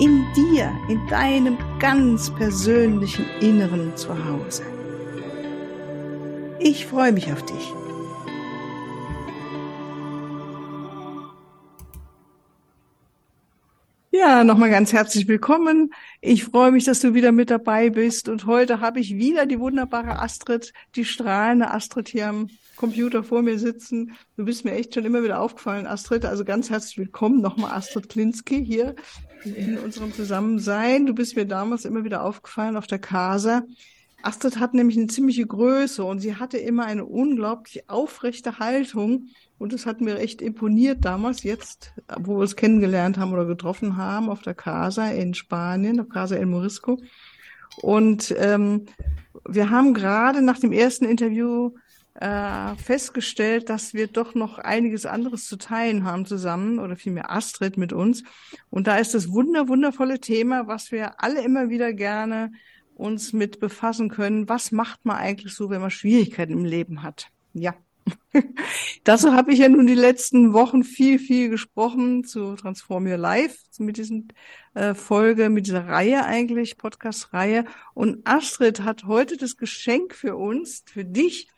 In dir, in deinem ganz persönlichen Inneren zu Hause. Ich freue mich auf dich. Ja, nochmal ganz herzlich willkommen. Ich freue mich, dass du wieder mit dabei bist. Und heute habe ich wieder die wunderbare Astrid, die strahlende Astrid hier am Computer vor mir sitzen. Du bist mir echt schon immer wieder aufgefallen, Astrid. Also ganz herzlich willkommen nochmal, Astrid Klinski hier in unserem Zusammensein. Du bist mir damals immer wieder aufgefallen auf der Casa. Astrid hat nämlich eine ziemliche Größe und sie hatte immer eine unglaublich aufrechte Haltung. Und das hat mir echt imponiert damals, jetzt, wo wir uns kennengelernt haben oder getroffen haben auf der Casa in Spanien, auf Casa El Morisco. Und ähm, wir haben gerade nach dem ersten Interview äh, festgestellt, dass wir doch noch einiges anderes zu teilen haben zusammen oder vielmehr Astrid mit uns. Und da ist das wunder, wundervolle Thema, was wir alle immer wieder gerne uns mit befassen können. Was macht man eigentlich so, wenn man Schwierigkeiten im Leben hat? Ja. Dazu habe ich ja nun die letzten Wochen viel, viel gesprochen zu Transform Your Life, mit diesen äh, Folge, mit dieser Reihe eigentlich, Podcast-Reihe. Und Astrid hat heute das Geschenk für uns, für dich,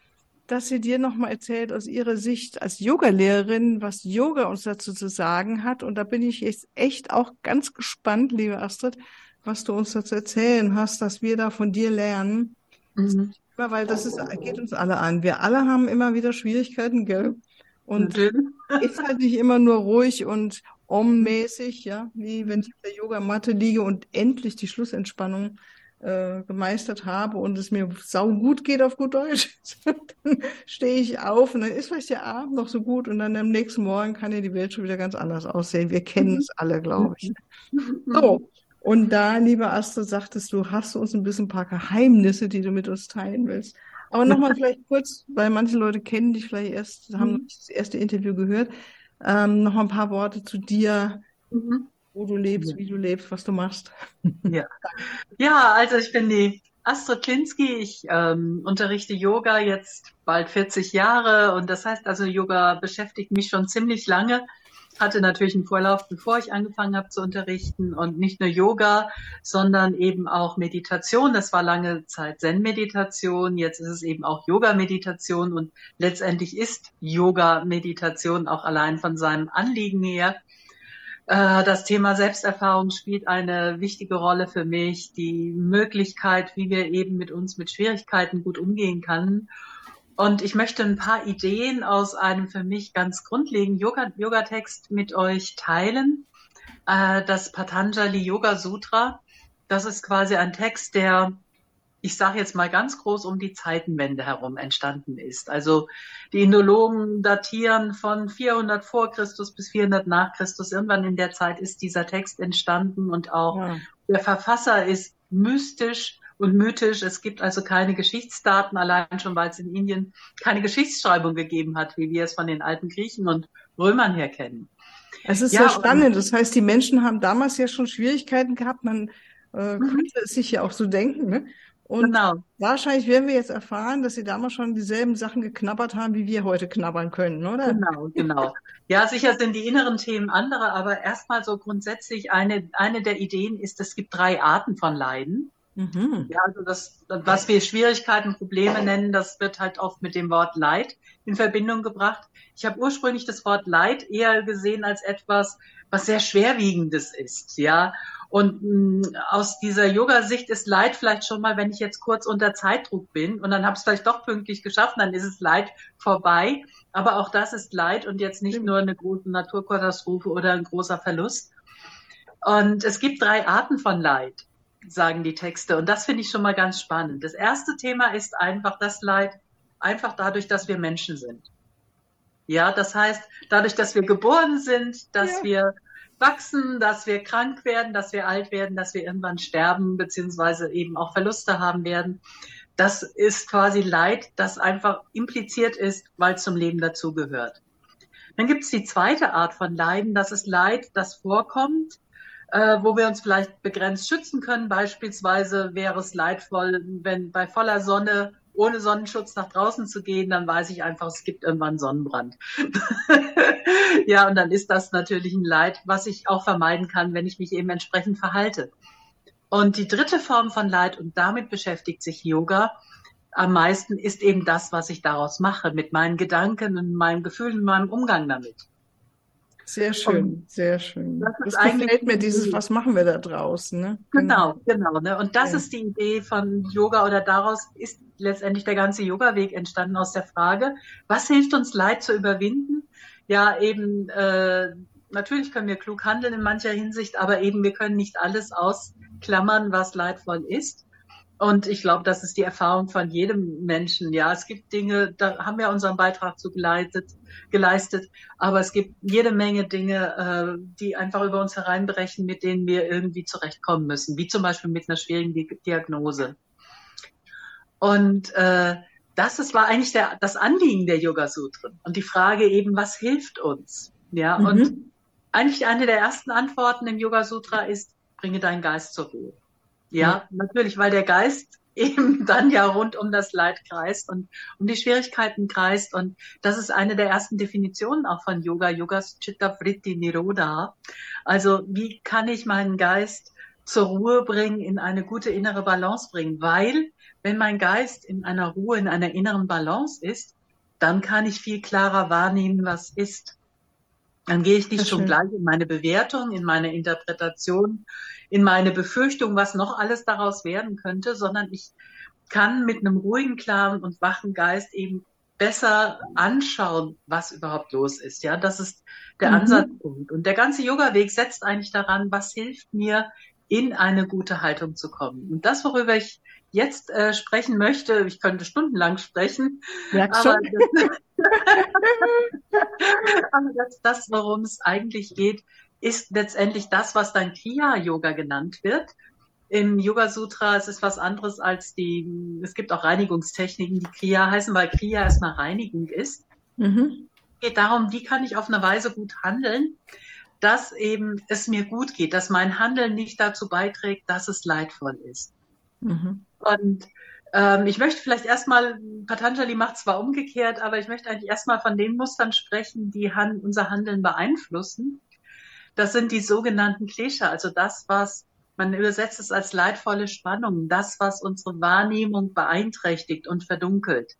dass sie dir nochmal erzählt aus ihrer Sicht als Yogalehrerin, was Yoga uns dazu zu sagen hat. Und da bin ich jetzt echt auch ganz gespannt, liebe Astrid, was du uns dazu erzählen hast, dass wir da von dir lernen. Mhm. Weil das ist, geht uns alle an. Wir alle haben immer wieder Schwierigkeiten, gell? Und ist halt nicht immer nur ruhig und om-mäßig, ja, wie wenn ich auf der Yogamatte liege und endlich die Schlussentspannung äh, gemeistert habe und es mir sau gut geht auf gut Deutsch, dann stehe ich auf und dann ist vielleicht der Abend noch so gut und dann am nächsten Morgen kann ja die Welt schon wieder ganz anders aussehen. Wir kennen es alle, glaube ich. So. Und da, liebe Astrid, sagtest du, hast du uns ein bisschen ein paar Geheimnisse, die du mit uns teilen willst. Aber nochmal vielleicht kurz, weil manche Leute kennen dich vielleicht erst, haben mhm. das erste Interview gehört, ähm, noch ein paar Worte zu dir. Mhm wo du lebst, wie du lebst, was du machst. Ja, ja also ich bin die Astrid Klinski. Ich ähm, unterrichte Yoga jetzt bald 40 Jahre und das heißt also, Yoga beschäftigt mich schon ziemlich lange. Hatte natürlich einen Vorlauf, bevor ich angefangen habe zu unterrichten und nicht nur Yoga, sondern eben auch Meditation. Das war lange Zeit Zen-Meditation. Jetzt ist es eben auch Yoga-Meditation und letztendlich ist Yoga-Meditation auch allein von seinem Anliegen her das Thema Selbsterfahrung spielt eine wichtige Rolle für mich. Die Möglichkeit, wie wir eben mit uns mit Schwierigkeiten gut umgehen können. Und ich möchte ein paar Ideen aus einem für mich ganz grundlegenden Yoga-Text mit euch teilen. Äh, das Patanjali Yoga Sutra. Das ist quasi ein Text, der ich sage jetzt mal ganz groß, um die Zeitenwende herum entstanden ist. Also die Indologen datieren von 400 vor Christus bis 400 nach Christus. Irgendwann in der Zeit ist dieser Text entstanden und auch ja. der Verfasser ist mystisch und mythisch. Es gibt also keine Geschichtsdaten, allein schon, weil es in Indien keine Geschichtsschreibung gegeben hat, wie wir es von den alten Griechen und Römern her kennen. Es ist ja, sehr spannend. Das heißt, die Menschen haben damals ja schon Schwierigkeiten gehabt. Man äh, mhm. könnte es sich ja auch so denken. Ne? Und genau. wahrscheinlich werden wir jetzt erfahren, dass sie damals schon dieselben Sachen geknabbert haben, wie wir heute knabbern können, oder? Genau, genau. Ja, sicher sind die inneren Themen andere, aber erstmal so grundsätzlich eine, eine der Ideen ist, es gibt drei Arten von Leiden. Mhm. Ja, also das, was wir Schwierigkeiten, Probleme nennen, das wird halt oft mit dem Wort Leid in Verbindung gebracht. Ich habe ursprünglich das Wort Leid eher gesehen als etwas, was sehr schwerwiegendes ist, ja. Und mh, mm, aus dieser Yoga-Sicht ist Leid vielleicht schon mal, wenn ich jetzt kurz unter Zeitdruck bin und dann habe es vielleicht doch pünktlich geschafft, dann ist es Leid vorbei. Aber auch das ist Leid und jetzt nicht nur eine große Naturkatastrophe oder ein großer Verlust. Und es gibt drei Arten von Leid, sagen die Texte. Und das finde ich schon mal ganz spannend. Das erste Thema ist einfach das Leid, einfach dadurch, dass wir Menschen sind. Ja, das heißt, dadurch, dass wir geboren sind, dass ja. wir wachsen, dass wir krank werden, dass wir alt werden, dass wir irgendwann sterben, beziehungsweise eben auch Verluste haben werden. Das ist quasi Leid, das einfach impliziert ist, weil es zum Leben dazugehört. Dann gibt es die zweite Art von Leiden, das ist Leid, das vorkommt, äh, wo wir uns vielleicht begrenzt schützen können. Beispielsweise wäre es leidvoll, wenn bei voller Sonne ohne Sonnenschutz nach draußen zu gehen, dann weiß ich einfach, es gibt irgendwann Sonnenbrand. ja, und dann ist das natürlich ein Leid, was ich auch vermeiden kann, wenn ich mich eben entsprechend verhalte. Und die dritte Form von Leid, und damit beschäftigt sich Yoga am meisten, ist eben das, was ich daraus mache, mit meinen Gedanken und meinen Gefühlen und meinem Umgang damit. Sehr schön, und sehr schön. Das, das gefällt mir, dieses, was machen wir da draußen. Ne? Genau, genau. genau ne? Und das ja. ist die Idee von Yoga oder daraus ist letztendlich der ganze Yoga-Weg entstanden aus der Frage, was hilft uns Leid zu überwinden? Ja, eben, äh, natürlich können wir klug handeln in mancher Hinsicht, aber eben wir können nicht alles aus klammern, was leidvoll ist. Und ich glaube, das ist die Erfahrung von jedem Menschen. Ja, es gibt Dinge, da haben wir unseren Beitrag zu geleitet, geleistet, aber es gibt jede Menge Dinge, äh, die einfach über uns hereinbrechen, mit denen wir irgendwie zurechtkommen müssen, wie zum Beispiel mit einer schwierigen Diagnose. Und äh, das ist, war eigentlich der, das Anliegen der Yoga Sutren und die Frage eben, was hilft uns? Ja, mhm. und eigentlich eine der ersten Antworten im Yoga Sutra ist, bringe deinen Geist zur Ruhe. Ja, natürlich, weil der Geist eben dann ja rund um das Leid kreist und um die Schwierigkeiten kreist. Und das ist eine der ersten Definitionen auch von Yoga, Yogas Chitta Vritti Nirodha. Also wie kann ich meinen Geist zur Ruhe bringen, in eine gute innere Balance bringen? Weil wenn mein Geist in einer Ruhe, in einer inneren Balance ist, dann kann ich viel klarer wahrnehmen, was ist. Dann gehe ich nicht schon gleich in meine Bewertung, in meine Interpretation, in meine Befürchtung, was noch alles daraus werden könnte, sondern ich kann mit einem ruhigen, klaren und wachen Geist eben besser anschauen, was überhaupt los ist. Ja, das ist der mhm. Ansatzpunkt. Und der ganze Yoga-Weg setzt eigentlich daran, was hilft mir, in eine gute Haltung zu kommen. Und das, worüber ich jetzt äh, sprechen möchte, ich könnte stundenlang sprechen, Merkst aber, das, aber das, das worum es eigentlich geht, ist letztendlich das, was dann Kriya-Yoga genannt wird. Im Yoga Sutra ist es was anderes als die, es gibt auch Reinigungstechniken, die Kriya heißen, weil Kriya erstmal Reinigung ist. Mhm. Es geht darum, wie kann ich auf eine Weise gut handeln, dass eben es mir gut geht, dass mein Handeln nicht dazu beiträgt, dass es leidvoll ist. Mhm. Und ähm, ich möchte vielleicht erstmal, Patanjali macht zwar umgekehrt, aber ich möchte eigentlich erstmal von den Mustern sprechen, die han unser Handeln beeinflussen. Das sind die sogenannten Klesha, also das, was man übersetzt es als leidvolle Spannung, das, was unsere Wahrnehmung beeinträchtigt und verdunkelt.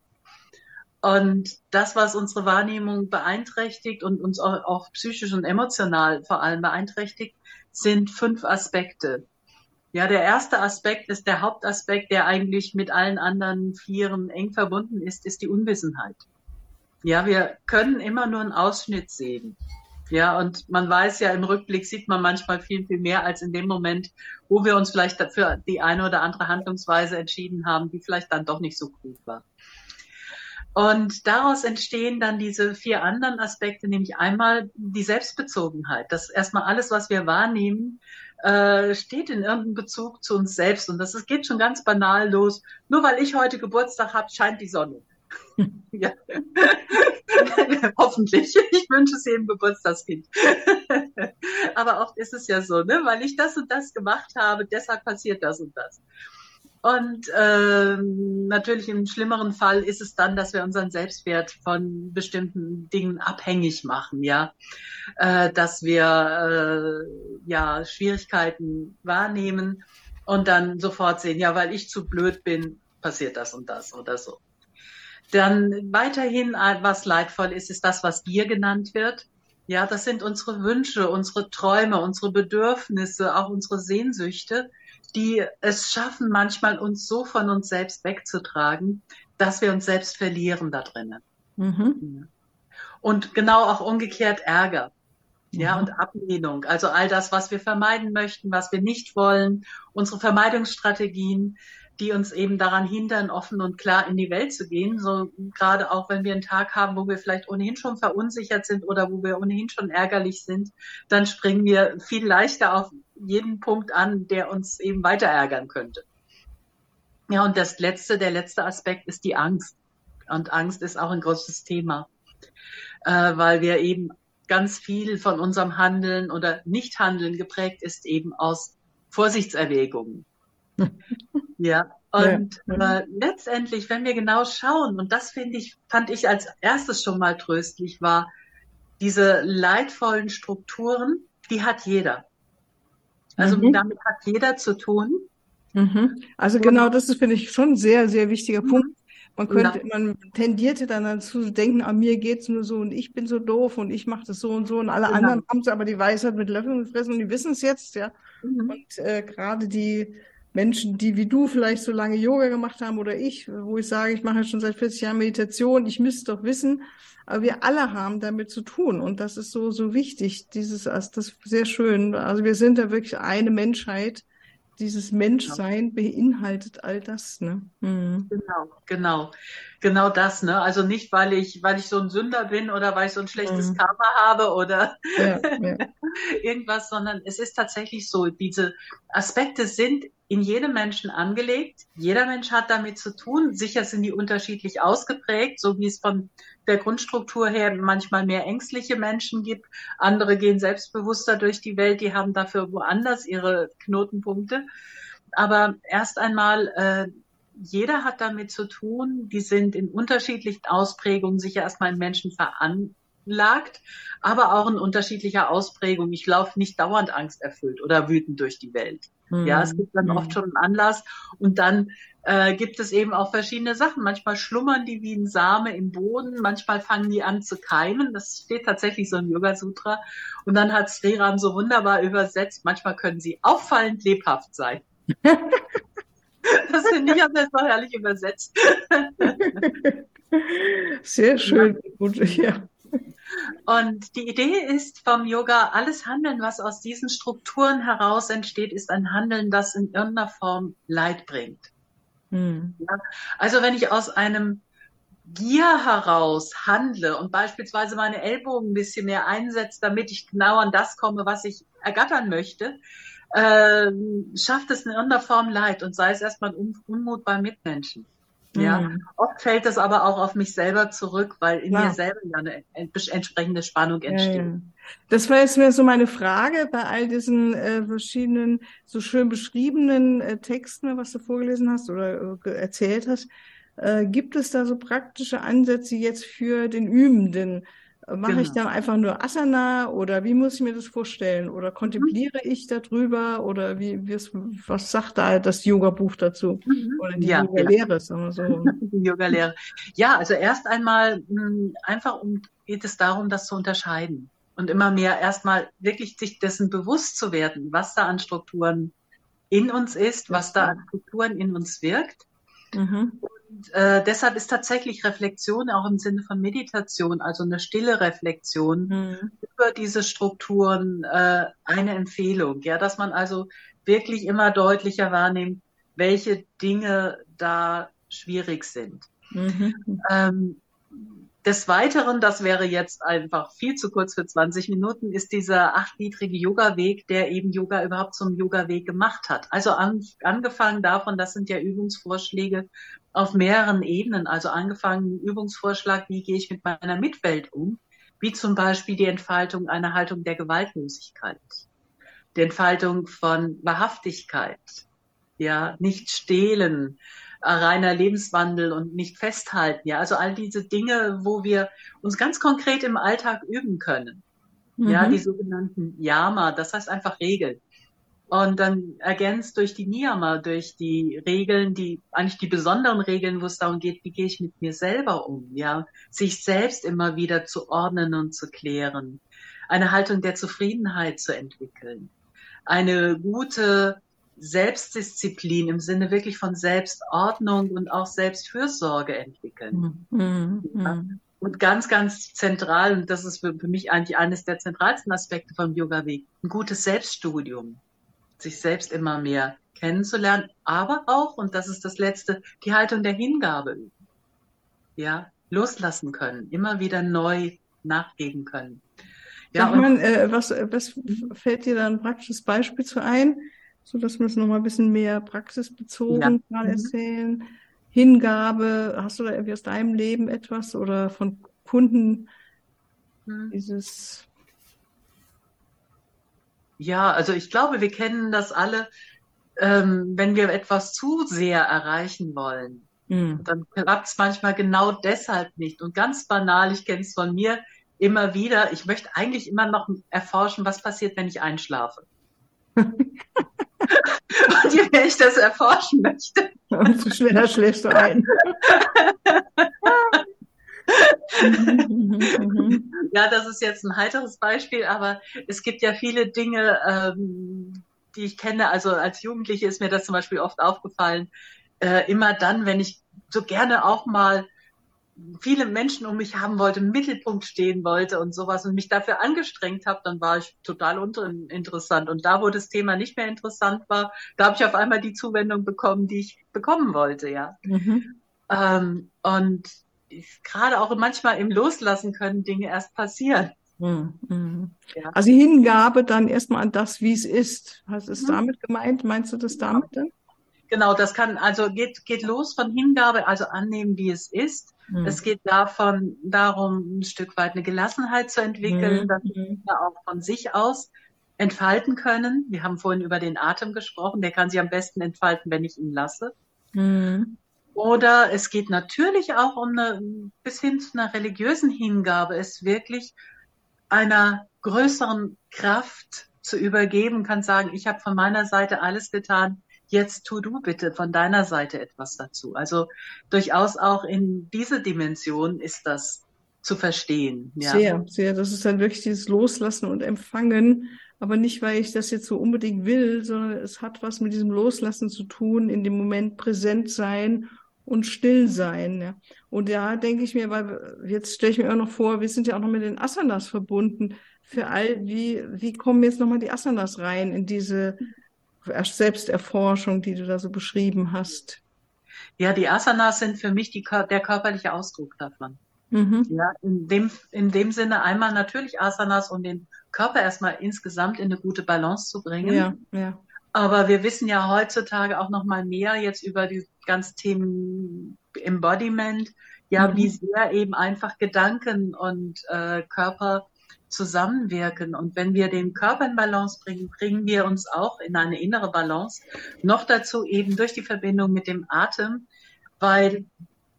Und das, was unsere Wahrnehmung beeinträchtigt und uns auch, auch psychisch und emotional vor allem beeinträchtigt, sind fünf Aspekte. Ja, der erste Aspekt ist der Hauptaspekt, der eigentlich mit allen anderen Vieren eng verbunden ist, ist die Unwissenheit. Ja, wir können immer nur einen Ausschnitt sehen. Ja, und man weiß ja, im Rückblick sieht man manchmal viel, viel mehr als in dem Moment, wo wir uns vielleicht für die eine oder andere Handlungsweise entschieden haben, die vielleicht dann doch nicht so gut war. Und daraus entstehen dann diese vier anderen Aspekte, nämlich einmal die Selbstbezogenheit, dass erstmal alles, was wir wahrnehmen, äh, steht in irgendeinem Bezug zu uns selbst. Und das, das geht schon ganz banal los. Nur weil ich heute Geburtstag habe, scheint die Sonne. ja. Hoffentlich. Ich wünsche es jedem Geburtstagskind. Aber oft ist es ja so, ne? Weil ich das und das gemacht habe, deshalb passiert das und das. Und ähm, natürlich im schlimmeren Fall ist es dann, dass wir unseren Selbstwert von bestimmten Dingen abhängig machen, ja, äh, dass wir äh, ja Schwierigkeiten wahrnehmen und dann sofort sehen, ja, weil ich zu blöd bin, passiert das und das oder so. Dann weiterhin, äh, was leidvoll ist, ist das, was Gier genannt wird. Ja, das sind unsere Wünsche, unsere Träume, unsere Bedürfnisse, auch unsere Sehnsüchte, die es schaffen, manchmal uns so von uns selbst wegzutragen, dass wir uns selbst verlieren da drinnen. Mhm. Und genau auch umgekehrt Ärger. Ja, mhm. und Ablehnung. Also all das, was wir vermeiden möchten, was wir nicht wollen, unsere Vermeidungsstrategien, die uns eben daran hindern, offen und klar in die Welt zu gehen. So gerade auch, wenn wir einen Tag haben, wo wir vielleicht ohnehin schon verunsichert sind oder wo wir ohnehin schon ärgerlich sind, dann springen wir viel leichter auf jeden Punkt an, der uns eben weiter ärgern könnte. Ja, und das letzte, der letzte Aspekt ist die Angst. Und Angst ist auch ein großes Thema, äh, weil wir eben ganz viel von unserem Handeln oder Nichthandeln geprägt ist eben aus Vorsichtserwägungen. Ja, und ja. Äh, letztendlich, wenn wir genau schauen, und das finde ich, fand ich als erstes schon mal tröstlich, war diese leidvollen Strukturen, die hat jeder. Also mhm. damit hat jeder zu tun. Mhm. Also genau, das ist, finde ich, schon ein sehr, sehr wichtiger mhm. Punkt. Man könnte, ja. man tendierte dann dazu zu denken, ah, mir geht's nur so und ich bin so doof und ich mache das so und so und alle genau. anderen haben es aber die Weisheit mit Löffeln gefressen und die wissen es jetzt, ja. Mhm. Und äh, gerade die Menschen, die wie du vielleicht so lange Yoga gemacht haben oder ich, wo ich sage, ich mache schon seit 40 Jahren Meditation, ich müsste doch wissen, aber wir alle haben damit zu tun und das ist so so wichtig. Dieses, das ist sehr schön. Also wir sind da wirklich eine Menschheit dieses Menschsein beinhaltet all das, ne? Mhm. Genau, genau. Genau das, ne? Also nicht, weil ich, weil ich so ein Sünder bin oder weil ich so ein schlechtes mhm. Karma habe oder ja, ja. irgendwas, sondern es ist tatsächlich so, diese Aspekte sind in jedem Menschen angelegt. Jeder Mensch hat damit zu tun. Sicher sind die unterschiedlich ausgeprägt, so wie es von der Grundstruktur her manchmal mehr ängstliche Menschen gibt. Andere gehen selbstbewusster durch die Welt, die haben dafür woanders ihre Knotenpunkte. Aber erst einmal, äh, jeder hat damit zu tun, die sind in unterschiedlichen Ausprägungen sicher erstmal in Menschen veran lagt, aber auch in unterschiedlicher Ausprägung. Ich laufe nicht dauernd angsterfüllt oder wütend durch die Welt. Mhm. Ja, es gibt dann mhm. oft schon einen Anlass und dann äh, gibt es eben auch verschiedene Sachen. Manchmal schlummern die wie ein Same im Boden, manchmal fangen die an zu keimen. Das steht tatsächlich so im Yoga Sutra. Und dann hat Sriram so wunderbar übersetzt, manchmal können sie auffallend lebhaft sein. das ich, hat er so herrlich übersetzt. Sehr schön. Ja. Und die Idee ist vom Yoga, alles Handeln, was aus diesen Strukturen heraus entsteht, ist ein Handeln, das in irgendeiner Form Leid bringt. Hm. Also wenn ich aus einem Gier heraus handle und beispielsweise meine Ellbogen ein bisschen mehr einsetze, damit ich genau an das komme, was ich ergattern möchte, äh, schafft es in irgendeiner Form Leid und sei es erstmal Unmut bei Mitmenschen. Ja, mhm. oft fällt das aber auch auf mich selber zurück, weil in ja. mir selber ja eine entsprechende Spannung entsteht. Ja, ja. Das war jetzt mir so meine Frage bei all diesen äh, verschiedenen, so schön beschriebenen äh, Texten, was du vorgelesen hast oder äh, erzählt hast. Äh, gibt es da so praktische Ansätze jetzt für den Übenden? Mache genau. ich dann einfach nur Asana oder wie muss ich mir das vorstellen? Oder kontempliere mhm. ich darüber? Oder wie, wie was sagt da das Yoga-Buch dazu? Mhm. Oder die ja, Yoga-Lehre, sagen wir so. Die Yoga-Lehre. Ja, also erst einmal mh, hm, einfach um, geht es darum, das zu unterscheiden. Und immer mehr erstmal wirklich sich dessen bewusst zu werden, was da an Strukturen in uns ist, was da an Strukturen in uns wirkt. Mhm. Und äh, deshalb ist tatsächlich Reflexion auch im Sinne von Meditation, also eine stille Reflexion mhm. über diese Strukturen äh, eine Empfehlung. Ja, dass man also wirklich immer deutlicher wahrnimmt, welche Dinge da schwierig sind. Mhm. Ähm, des Weiteren, das wäre jetzt einfach viel zu kurz für 20 Minuten, ist dieser achtgliedrige Yoga-Weg, der eben Yoga überhaupt zum Yoga-Weg gemacht hat. Also an, angefangen davon, das sind ja Übungsvorschläge auf mehreren Ebenen. Also angefangen Übungsvorschlag, wie gehe ich mit meiner Mitwelt um, wie zum Beispiel die Entfaltung einer Haltung der Gewaltlosigkeit, die Entfaltung von Wahrhaftigkeit, ja, nicht stehlen, reiner Lebenswandel und nicht festhalten. Ja, also all diese Dinge, wo wir uns ganz konkret im Alltag üben können. Mhm. Ja, die sogenannten Yama, das heißt einfach Regeln. Und dann ergänzt durch die Niyama, durch die Regeln, die eigentlich die besonderen Regeln, wo es darum geht, wie gehe ich mit mir selber um, ja, sich selbst immer wieder zu ordnen und zu klären, eine Haltung der Zufriedenheit zu entwickeln, eine gute Selbstdisziplin im Sinne wirklich von Selbstordnung und auch Selbstfürsorge entwickeln. Mhm. Ja. Und ganz, ganz zentral, und das ist für, mich eigentlich eines der zentralsten Aspekte vom Yoga-Weg, ein gutes Selbststudium. Sich selbst immer mehr kennenzulernen, aber auch, und das ist das Letzte, die Haltung der Hingabe üben. Ja, loslassen können, immer wieder neu nachgeben können. Ja, Sag mal, äh, was, was fällt dir da ein praktisches Beispiel zu ein, so dass wir es nochmal ein bisschen mehr praxisbezogen ja. mal mhm. erzählen? Hingabe, hast du da irgendwie aus deinem Leben etwas oder von Kunden mhm. dieses? Ja, also ich glaube, wir kennen das alle, ähm, wenn wir etwas zu sehr erreichen wollen. Mhm. Dann klappt es manchmal genau deshalb nicht. Und ganz banal, ich kenne es von mir, immer wieder, ich möchte eigentlich immer noch erforschen, was passiert, wenn ich einschlafe. Und je mehr ich das erforschen möchte. Umso schneller schläfst du ein. ja, das ist jetzt ein heiteres Beispiel, aber es gibt ja viele Dinge, ähm, die ich kenne. Also als Jugendliche ist mir das zum Beispiel oft aufgefallen. Äh, immer dann, wenn ich so gerne auch mal viele Menschen um mich haben wollte, im Mittelpunkt stehen wollte und sowas und mich dafür angestrengt habe, dann war ich total uninteressant. Und da, wo das Thema nicht mehr interessant war, da habe ich auf einmal die Zuwendung bekommen, die ich bekommen wollte, ja. Mhm. Ähm, und gerade auch manchmal im Loslassen können Dinge erst passieren. Mhm. Ja. Also Hingabe dann erstmal an das, wie es ist. Was ist mhm. damit gemeint? Meinst du das damit dann? Genau, das kann, also geht, geht los von Hingabe, also annehmen, wie es ist. Mhm. Es geht davon, darum, ein Stück weit eine Gelassenheit zu entwickeln, mhm. dass wir auch von sich aus entfalten können. Wir haben vorhin über den Atem gesprochen, der kann sich am besten entfalten, wenn ich ihn lasse. Mhm. Oder es geht natürlich auch um eine, bis hin zu einer religiösen Hingabe, es wirklich einer größeren Kraft zu übergeben, kann sagen, ich habe von meiner Seite alles getan, jetzt tu du bitte von deiner Seite etwas dazu. Also durchaus auch in diese Dimension ist das zu verstehen. Ja. Sehr, sehr. Das ist dann wirklich dieses Loslassen und Empfangen, aber nicht, weil ich das jetzt so unbedingt will, sondern es hat was mit diesem Loslassen zu tun, in dem Moment präsent sein und still sein. Ja. Und da denke ich mir, weil jetzt stelle ich mir auch noch vor, wir sind ja auch noch mit den Asanas verbunden. Für all, wie, wie kommen jetzt nochmal die Asanas rein in diese Selbsterforschung, die du da so beschrieben hast? Ja, die Asanas sind für mich die, der körperliche Ausdruck davon. Mhm. Ja, in dem, in dem Sinne einmal natürlich Asanas, um den Körper erstmal insgesamt in eine gute Balance zu bringen. Ja, ja. Aber wir wissen ja heutzutage auch noch mal mehr jetzt über die ganzen Themen Embodiment, ja, mhm. wie sehr eben einfach Gedanken und äh, Körper zusammenwirken. Und wenn wir den Körper in Balance bringen, bringen wir uns auch in eine innere Balance. Noch dazu eben durch die Verbindung mit dem Atem, weil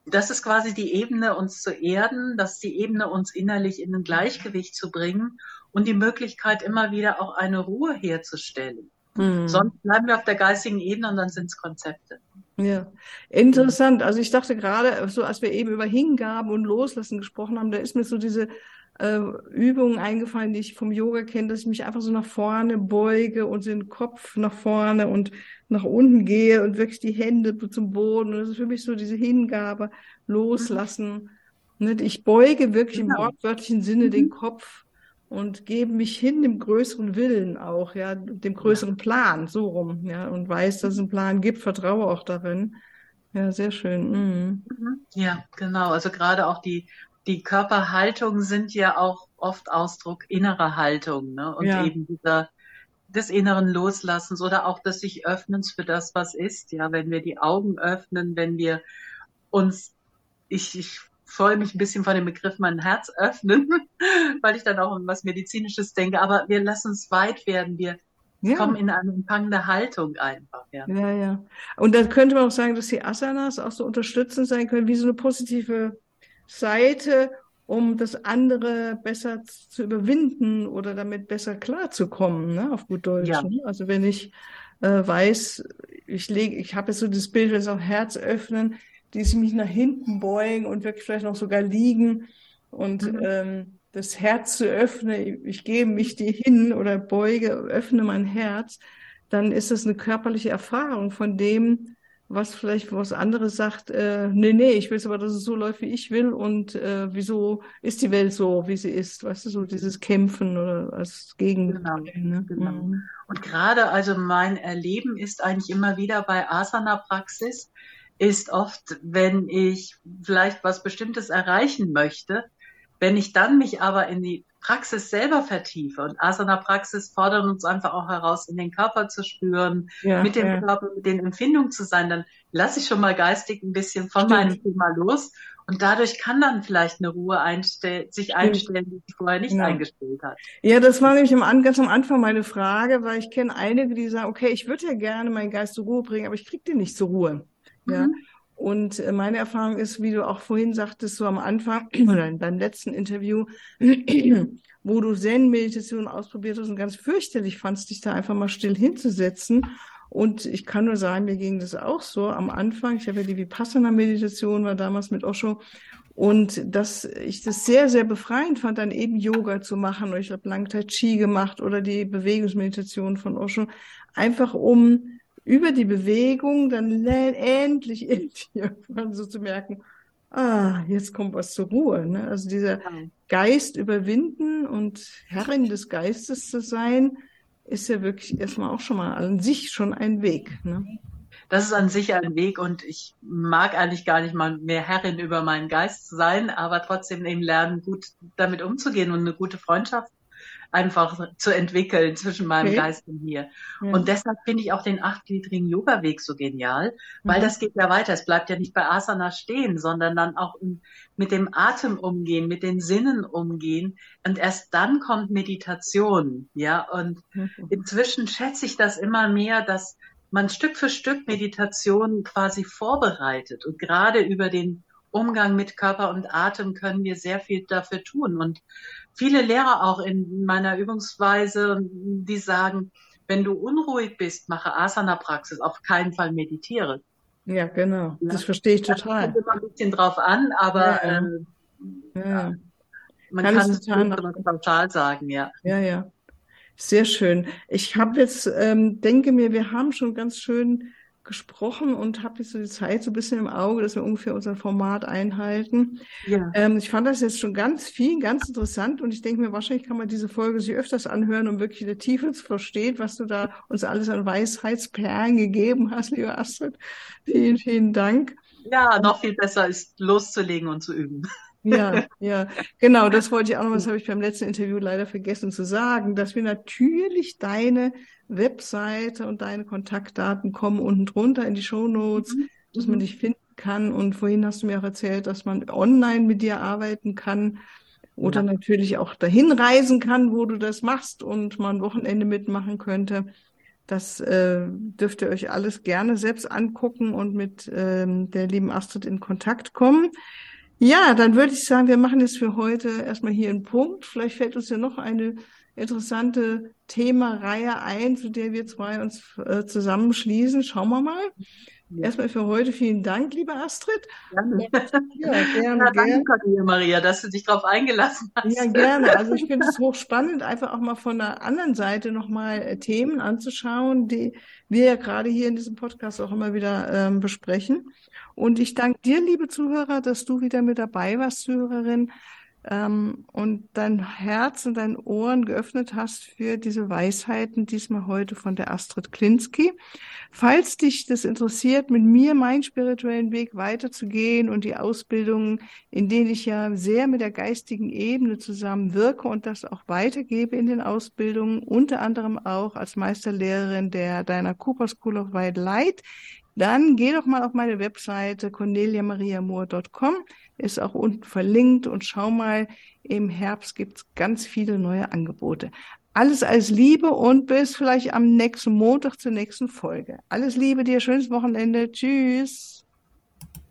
das ist quasi die Ebene, uns zu erden, das ist die Ebene, uns innerlich in ein Gleichgewicht zu bringen und die Möglichkeit, immer wieder auch eine Ruhe herzustellen. Mhm. Sonst bleiben wir auf der geistigen Ebene und dann sind es Konzepte. Ja, interessant. Also ich dachte gerade, so als wir eben über Hingaben und Loslassen gesprochen haben, da ist mir so diese äh, Übungen eingefallen, die ich vom Yoga kenne, dass ich mich einfach so nach vorne beuge und den Kopf nach vorne und nach unten gehe und wirklich die Hände zum Boden. Und das ist für mich so diese Hingabe, loslassen. Mhm. Ich beuge wirklich genau. im wortwörtlichen Sinne mhm. den Kopf und gebe mich hin dem größeren Willen auch, ja, dem größeren. Plan, so rum, ja, und weiß, dass es einen Plan gibt, vertraue auch darin. Ja, sehr schön. Mhm. mhm. Ja, genau. Also gerade auch die die Körperhaltungen sind ja auch oft Ausdruck innerer Haltung, ne? Und ja. eben dieser des inneren Loslassens oder auch des sich Öffnens für das, was ist. Ja, wenn wir die Augen öffnen, wenn wir uns, ich, ich freue mich ein bisschen von dem Begriff mein Herz öffnen, weil ich dann auch um was Medizinisches denke, aber wir lassen es weit werden, wir ja. kommen in eine empfangende Haltung einfach. Ja. ja, ja. Und dann könnte man auch sagen, dass die Asanas auch so unterstützend sein können, wie so eine positive Seite, um das andere besser zu überwinden oder damit besser klarzukommen, ne, auf gut Deutsch. Ja. Ne? Also wenn ich äh, weiß, ich lege, ich habe jetzt so das Bild, wenn es auch Herz öffnen, die sich mich nach hinten beugen und wirklich vielleicht noch sogar liegen und mhm. ähm, das Herz zu öffnen, ich gebe mich dir hin oder beuge, öffne mein Herz, dann ist das eine körperliche Erfahrung von dem, was vielleicht was anderes sagt, äh, nee, nee, ich will es aber, dass es so läuft, wie ich will und äh, wieso ist die Welt so, wie sie ist, weißt du, so dieses Kämpfen oder als Gegenteil. Genau, ne? genau. Mhm. Und gerade also mein Erleben ist eigentlich immer wieder bei Asana-Praxis, ist oft, wenn ich vielleicht was Bestimmtes erreichen möchte, wenn ich dann mich aber in die Praxis selber vertiefe und Asana-Praxis fordern uns einfach auch heraus, in den Körper zu spüren, ja, mit dem ja. Körper, mit den Empfindungen zu sein, dann lasse ich schon mal geistig ein bisschen von Stimmt. meinem Thema los und dadurch kann dann vielleicht eine Ruhe einstell sich einstellen, die sich vorher nicht ja. Genau. eingestellt hat. Ja, das war nämlich am, ganz am Anfang meine Frage, weil ich kenne einige, die sagen, okay, ich würde ja gerne meinen Geist zur Ruhe bringen, aber ich kriege den nicht zur Ruhe. Ja. Mhm. Und äh, meine Erfahrung ist, wie du auch vorhin sagtest, so am Anfang oder beim letzten Interview, wo du Zen-Meditation ausprobiert hast und ganz fürchterlich fandst, dich da einfach mal still hinzusetzen. Und ich kann nur sagen, mir ging das auch so am Anfang. Ich habe ja die Vipassana-Meditation, war damals mit Osho. Und dass ich das sehr, sehr befreiend fand, dann eben Yoga zu machen. Oder ich habe lang Tai Chi gemacht oder die Bewegungsmeditation von Osho. Einfach um über die Bewegung dann endlich irgendwann so zu merken, ah, jetzt kommt was zur Ruhe. Ne? Also dieser Geist überwinden und Herrin des Geistes zu sein, ist ja wirklich erstmal auch schon mal an sich schon ein Weg. Ne? Das ist an sich ein Weg und ich mag eigentlich gar nicht mal mehr Herrin über meinen Geist sein, aber trotzdem eben lernen, gut damit umzugehen und eine gute Freundschaft einfach zu entwickeln zwischen meinem okay. Geist und mir. Ja. Und deshalb finde ich auch den achtgliedrigen Yoga-Weg so genial, weil mhm. das geht ja weiter. Es bleibt ja nicht bei Asana stehen, sondern dann auch mit dem Atem umgehen, mit den Sinnen umgehen. Und erst dann kommt Meditation. Ja, und mhm. inzwischen schätze ich das immer mehr, dass man Stück für Stück Meditation quasi vorbereitet und gerade über den Umgang mit Körper und Atem können wir sehr viel dafür tun. Und viele Lehrer auch in meiner Übungsweise, die sagen, wenn du unruhig bist, mache Asana-Praxis, auf keinen Fall meditiere. Ja, genau. Ja. Das verstehe ich total. Das kommt immer ein bisschen drauf an, aber ja, ähm, ja. man kann, kann es total pauschal sagen, ja. Ja, ja. Sehr schön. Ich habe jetzt, ähm, denke mir, wir haben schon ganz schön gesprochen und habe jetzt so die Zeit so ein bisschen im Auge, dass wir ungefähr unser Format einhalten. Ja. Ähm, ich fand das jetzt schon ganz viel, ganz interessant und ich denke mir, wahrscheinlich kann man diese Folge sich öfters anhören, um wirklich in der Tiefe zu verstehen, was du da uns alles an Weisheitsperlen gegeben hast, liebe Astrid. Vielen, vielen Dank. Ja, noch viel besser ist loszulegen und zu üben. Ja, ja, genau, das wollte ich auch noch, das habe ich beim letzten Interview leider vergessen zu sagen, dass wir natürlich deine Webseite und deine Kontaktdaten kommen unten drunter in die Show Notes, mhm. dass man mhm. dich finden kann. Und vorhin hast du mir auch erzählt, dass man online mit dir arbeiten kann oder ja. natürlich auch dahin reisen kann, wo du das machst und mal ein Wochenende mitmachen könnte. Das äh, dürft ihr euch alles gerne selbst angucken und mit ähm, der lieben Astrid in Kontakt kommen. Ja, dann würde ich sagen, wir machen jetzt für heute erstmal hier einen Punkt. Vielleicht fällt uns ja noch eine interessante Themareihe ein, zu der wir zwei uns äh, zusammenschließen. Schauen wir mal. Ja. Erstmal für heute vielen Dank, liebe Astrid. Gerne. Ja, gerne, ja, danke, gerne. Maria, dass du dich darauf eingelassen hast. Ja, gerne. Also ich finde es hochspannend, einfach auch mal von der anderen Seite nochmal äh, Themen anzuschauen, die wir ja gerade hier in diesem Podcast auch immer wieder ähm, besprechen. Und ich danke dir, liebe Zuhörer, dass du wieder mit dabei warst, Zuhörerin ähm, und dein Herz und dein Ohren geöffnet hast für diese Weisheiten, diesmal heute von der Astrid Klinsky. Falls dich das interessiert, mit mir meinen spirituellen Weg weiterzugehen und die Ausbildungen, in denen ich ja sehr mit der geistigen Ebene zusammen wirke und das auch weitergebe in den Ausbildungen, unter anderem auch als Meisterlehrerin der Deiner Cooper School of White Light, dann geh doch mal auf meine Webseite corneliamariamoor.com, ist auch unten verlinkt und schau mal, im Herbst gibt's ganz viele neue Angebote. Alles als Liebe und bis vielleicht am nächsten Montag zur nächsten Folge. Alles Liebe dir, schönes Wochenende. Tschüss.